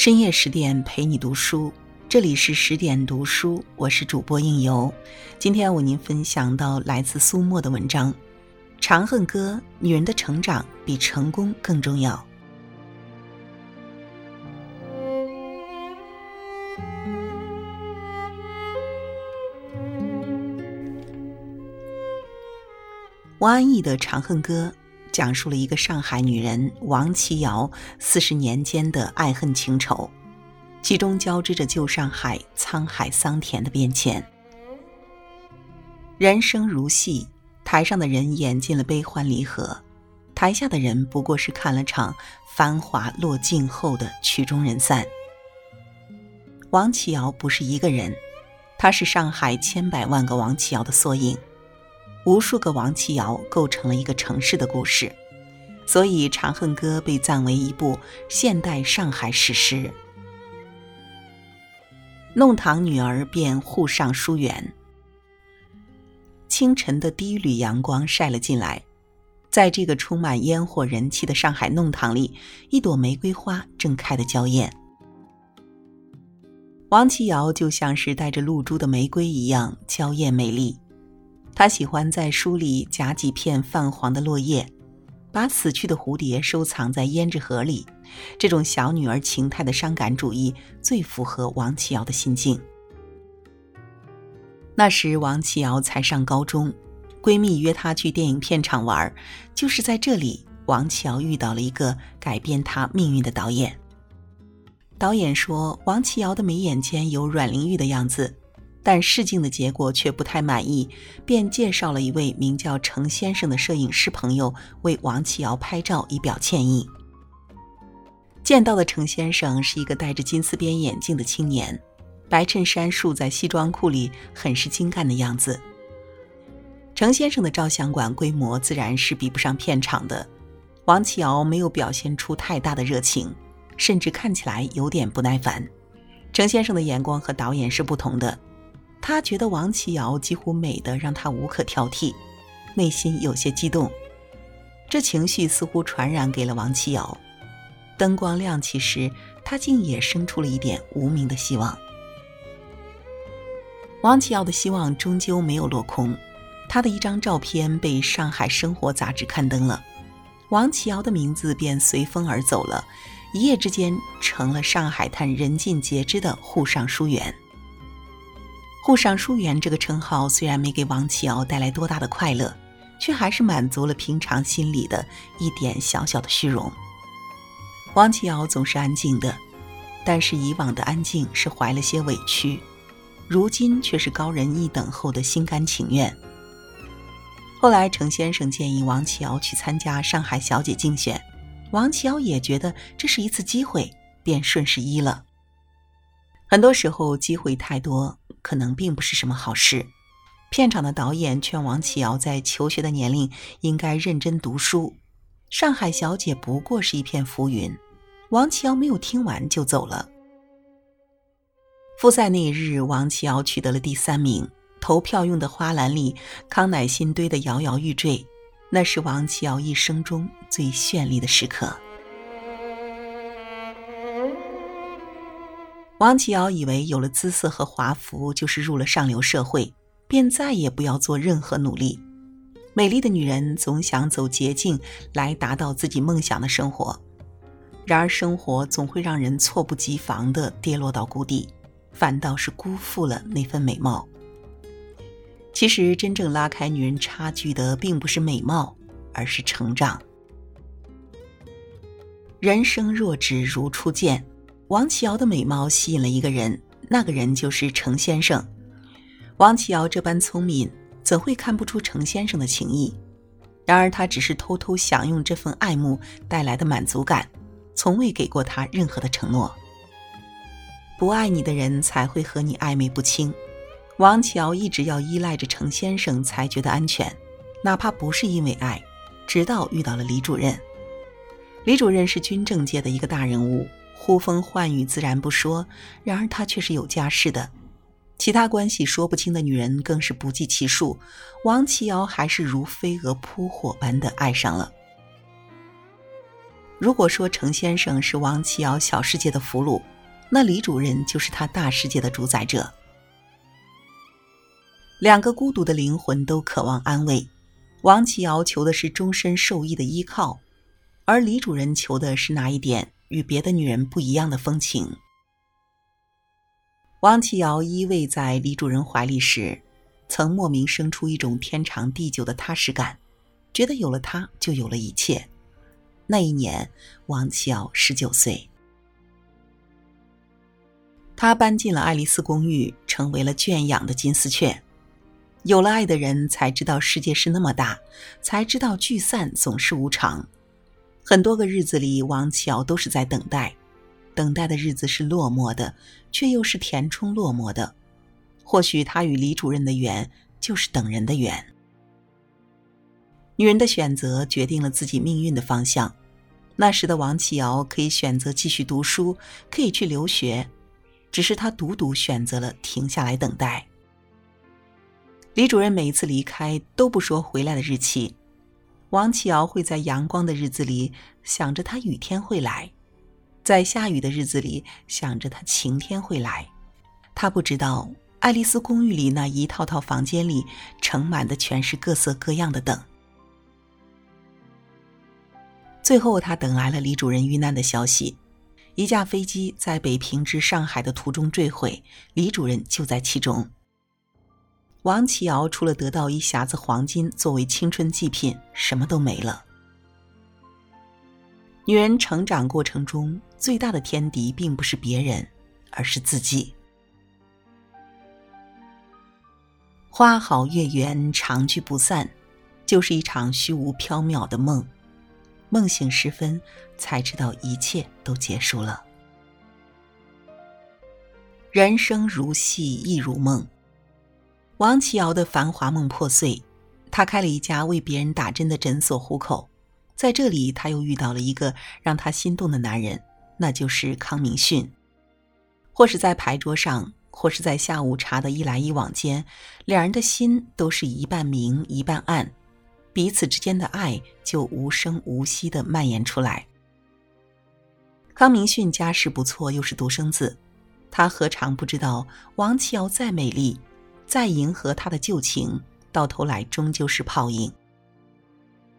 深夜十点陪你读书，这里是十点读书，我是主播应由。今天为您分享到来自苏沫的文章《长恨歌》，女人的成长比成功更重要。王安忆的《长恨歌》。讲述了一个上海女人王琦瑶四十年间的爱恨情仇，其中交织着旧上海沧海桑田的变迁。人生如戏，台上的人演尽了悲欢离合，台下的人不过是看了场繁华落尽后的曲终人散。王琦瑶不是一个人，她是上海千百万个王琦瑶的缩影。无数个王琦瑶构成了一个城市的故事，所以《长恨歌》被赞为一部现代上海史诗。弄堂女儿便沪上书园。清晨的第一缕阳光晒了进来，在这个充满烟火人气的上海弄堂里，一朵玫瑰花正开得娇艳。王琦瑶就像是带着露珠的玫瑰一样娇艳美丽。他喜欢在书里夹几片泛黄的落叶，把死去的蝴蝶收藏在胭脂盒里。这种小女儿情态的伤感主义，最符合王琦瑶的心境。那时王琦瑶才上高中，闺蜜约她去电影片场玩，就是在这里，王琦瑶遇到了一个改变她命运的导演。导演说，王琦瑶的眉眼间有阮玲玉的样子。但试镜的结果却不太满意，便介绍了一位名叫程先生的摄影师朋友为王琦尧拍照，以表歉意。见到的程先生是一个戴着金丝边眼镜的青年，白衬衫束在西装裤里，很是精干的样子。程先生的照相馆规模自然是比不上片场的，王琦尧没有表现出太大的热情，甚至看起来有点不耐烦。程先生的眼光和导演是不同的。他觉得王琦瑶几乎美得让他无可挑剔，内心有些激动，这情绪似乎传染给了王琦瑶。灯光亮起时，他竟也生出了一点无名的希望。王琦瑶的希望终究没有落空，他的一张照片被《上海生活》杂志刊登了，王琦瑶的名字便随风而走了，一夜之间成了上海滩人尽皆知的沪上书园。沪上书园这个称号虽然没给王琦尧带来多大的快乐，却还是满足了平常心里的一点小小的虚荣。王琦尧总是安静的，但是以往的安静是怀了些委屈，如今却是高人一等后的心甘情愿。后来程先生建议王琦尧去参加上海小姐竞选，王琦尧也觉得这是一次机会，便顺势依了。很多时候机会太多。可能并不是什么好事。片场的导演劝王琦瑶在求学的年龄应该认真读书。上海小姐不过是一片浮云。王琦瑶没有听完就走了。复赛那日，王琦瑶取得了第三名。投票用的花篮里，康乃馨堆得摇摇欲坠。那是王琦瑶一生中最绚丽的时刻。王琦瑶以为有了姿色和华服就是入了上流社会，便再也不要做任何努力。美丽的女人总想走捷径来达到自己梦想的生活，然而生活总会让人猝不及防地跌落到谷底，反倒是辜负了那份美貌。其实，真正拉开女人差距的并不是美貌，而是成长。人生若只如初见。王琦瑶的美貌吸引了一个人，那个人就是程先生。王琦瑶这般聪明，怎会看不出程先生的情谊？然而他只是偷偷享用这份爱慕带来的满足感，从未给过他任何的承诺。不爱你的人才会和你暧昧不清。王琦尧一直要依赖着程先生才觉得安全，哪怕不是因为爱。直到遇到了李主任，李主任是军政界的一个大人物。呼风唤雨自然不说，然而他却是有家室的，其他关系说不清的女人更是不计其数。王琦瑶还是如飞蛾扑火般的爱上了。如果说程先生是王启尧小世界的俘虏，那李主任就是他大世界的主宰者。两个孤独的灵魂都渴望安慰，王启尧求的是终身受益的依靠，而李主任求的是哪一点与别的女人不一样的风情。王启尧依偎在李主任怀里时，曾莫名生出一种天长地久的踏实感，觉得有了他就有了一切。那一年，王启尧十九岁，他搬进了爱丽丝公寓，成为了圈养的金丝雀。有了爱的人，才知道世界是那么大，才知道聚散总是无常。很多个日子里，王启尧都是在等待，等待的日子是落寞的，却又是填充落寞的。或许他与李主任的缘，就是等人的缘。女人的选择决定了自己命运的方向。那时的王启尧可以选择继续读书，可以去留学，只是他独独选择了停下来等待。李主任每一次离开都不说回来的日期，王启尧会在阳光的日子里想着他雨天会来，在下雨的日子里想着他晴天会来。他不知道爱丽丝公寓里那一套套房间里盛满的全是各色各样的等。最后，他等来了李主任遇难的消息。一架飞机在北平至上海的途中坠毁，李主任就在其中。王启尧除了得到一匣子黄金作为青春祭品，什么都没了。女人成长过程中最大的天敌，并不是别人，而是自己。花好月圆，长聚不散，就是一场虚无缥缈的梦。梦醒时分，才知道一切都结束了。人生如戏，亦如梦。王启尧的繁华梦破碎，他开了一家为别人打针的诊所糊口。在这里，他又遇到了一个让他心动的男人，那就是康明逊。或是在牌桌上，或是在下午茶的一来一往间，两人的心都是一半明一半暗。彼此之间的爱就无声无息地蔓延出来。康明逊家世不错，又是独生子，他何尝不知道王启尧再美丽，再迎合他的旧情，到头来终究是泡影。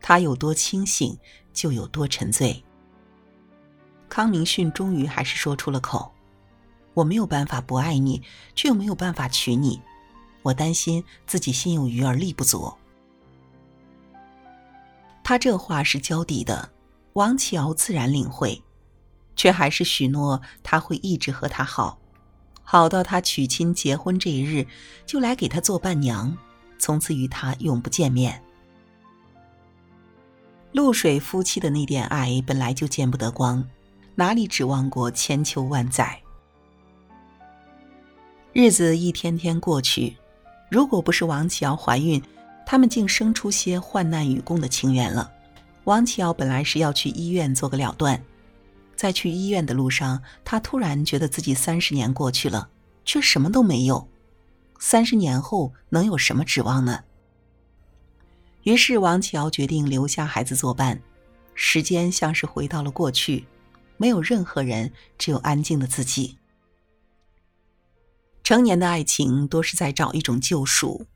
他有多清醒，就有多沉醉。康明逊终于还是说出了口：“我没有办法不爱你，却又没有办法娶你，我担心自己心有余而力不足。”他这话是交底的，王启尧自然领会，却还是许诺他会一直和他好，好到他娶亲结婚这一日就来给他做伴娘，从此与他永不见面。露水夫妻的那点爱本来就见不得光，哪里指望过千秋万载？日子一天天过去，如果不是王启尧怀孕。他们竟生出些患难与共的情缘了。王启尧本来是要去医院做个了断，在去医院的路上，他突然觉得自己三十年过去了，却什么都没有。三十年后能有什么指望呢？于是王启尧决定留下孩子作伴。时间像是回到了过去，没有任何人，只有安静的自己。成年的爱情多是在找一种救赎。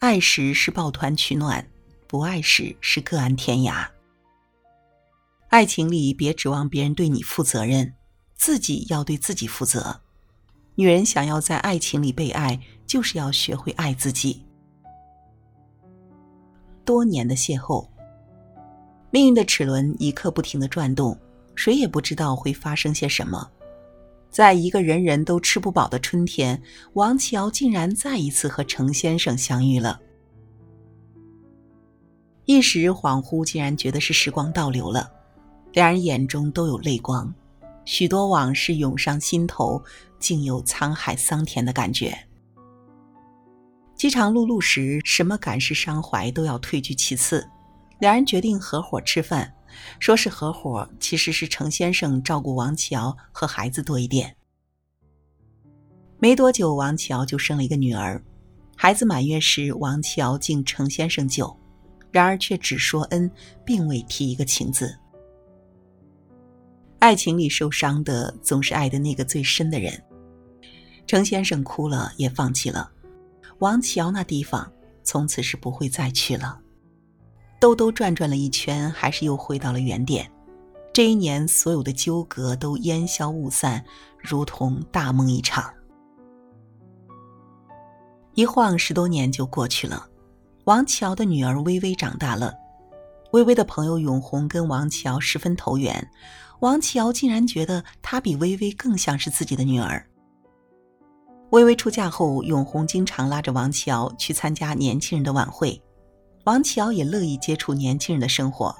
爱时是抱团取暖，不爱时是各安天涯。爱情里别指望别人对你负责任，自己要对自己负责。女人想要在爱情里被爱，就是要学会爱自己。多年的邂逅，命运的齿轮一刻不停的转动，谁也不知道会发生些什么。在一个人人都吃不饱的春天，王启尧竟然再一次和程先生相遇了。一时恍惚，竟然觉得是时光倒流了，两人眼中都有泪光，许多往事涌上心头，竟有沧海桑田的感觉。饥肠辘辘时，什么感世伤怀都要退居其次，两人决定合伙吃饭。说是合伙，其实是程先生照顾王乔和孩子多一点。没多久，王乔就生了一个女儿。孩子满月时，王乔敬程先生酒，然而却只说恩，并未提一个情字。爱情里受伤的总是爱的那个最深的人。程先生哭了，也放弃了。王启尧那地方，从此是不会再去了。兜兜转转了一圈，还是又回到了原点。这一年，所有的纠葛都烟消雾散，如同大梦一场。一晃十多年就过去了，王乔的女儿微微长大了。微微的朋友永红跟王乔十分投缘，王启尧竟然觉得她比微微更像是自己的女儿。微微出嫁后，永红经常拉着王启尧去参加年轻人的晚会，王启尧也乐意接触年轻人的生活。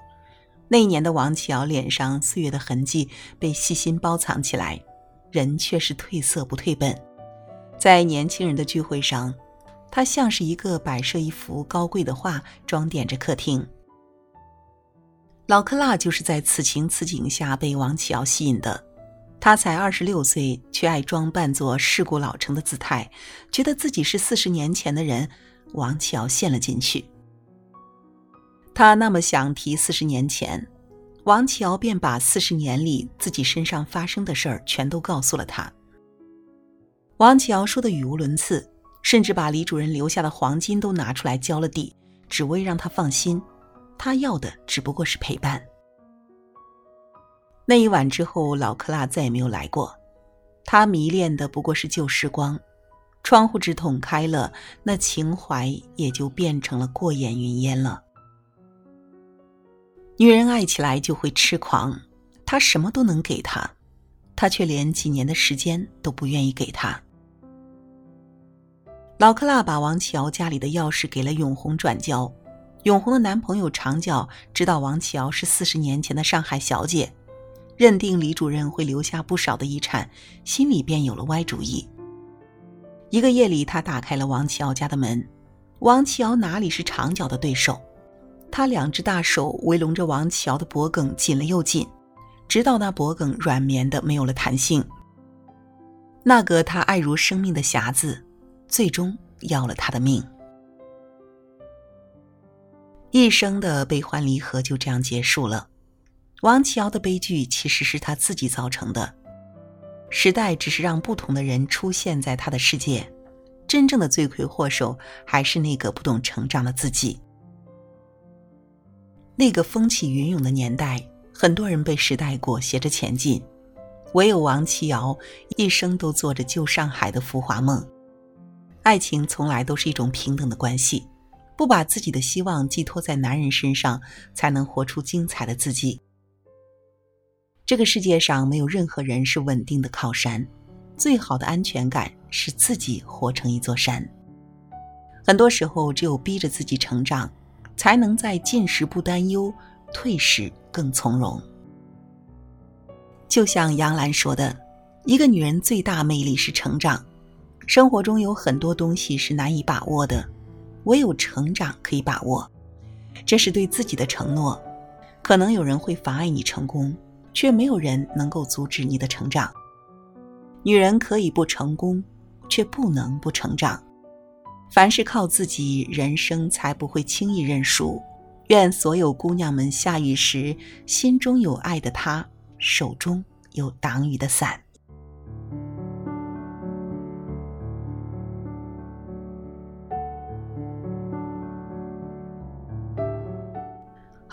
那一年的王启尧脸上岁月的痕迹被细心包藏起来，人却是褪色不褪本。在年轻人的聚会上，他像是一个摆设一幅高贵的画，装点着客厅。老克拉就是在此情此景下被王启尧吸引的。他才二十六岁，却爱装扮作世故老成的姿态，觉得自己是四十年前的人。王启尧陷了进去。他那么想提四十年前，王启尧便把四十年里自己身上发生的事儿全都告诉了他。王启尧说的语无伦次，甚至把李主任留下的黄金都拿出来交了地，只为让他放心。他要的只不过是陪伴。那一晚之后，老克拉再也没有来过。他迷恋的不过是旧时光，窗户纸捅开了，那情怀也就变成了过眼云烟了。女人爱起来就会痴狂，他什么都能给她，他却连几年的时间都不愿意给她。老克拉把王启尧家里的钥匙给了永红转交，永红的男朋友长角知道王启尧是四十年前的上海小姐。认定李主任会留下不少的遗产，心里便有了歪主意。一个夜里，他打开了王启尧家的门。王启尧哪里是长脚的对手？他两只大手围拢着王启尧的脖颈，紧了又紧，直到那脖颈软绵的没有了弹性。那个他爱如生命的匣子，最终要了他的命。一生的悲欢离合就这样结束了。王琦尧的悲剧其实是他自己造成的，时代只是让不同的人出现在他的世界，真正的罪魁祸首还是那个不懂成长的自己。那个风起云涌的年代，很多人被时代裹挟着前进，唯有王琦尧一生都做着旧上海的浮华梦。爱情从来都是一种平等的关系，不把自己的希望寄托在男人身上，才能活出精彩的自己。这个世界上没有任何人是稳定的靠山，最好的安全感是自己活成一座山。很多时候，只有逼着自己成长，才能在进时不担忧，退时更从容。就像杨澜说的：“一个女人最大魅力是成长。生活中有很多东西是难以把握的，唯有成长可以把握。这是对自己的承诺。可能有人会妨碍你成功。”却没有人能够阻止你的成长。女人可以不成功，却不能不成长。凡是靠自己，人生才不会轻易认输。愿所有姑娘们下雨时，心中有爱的他，手中有挡雨的伞。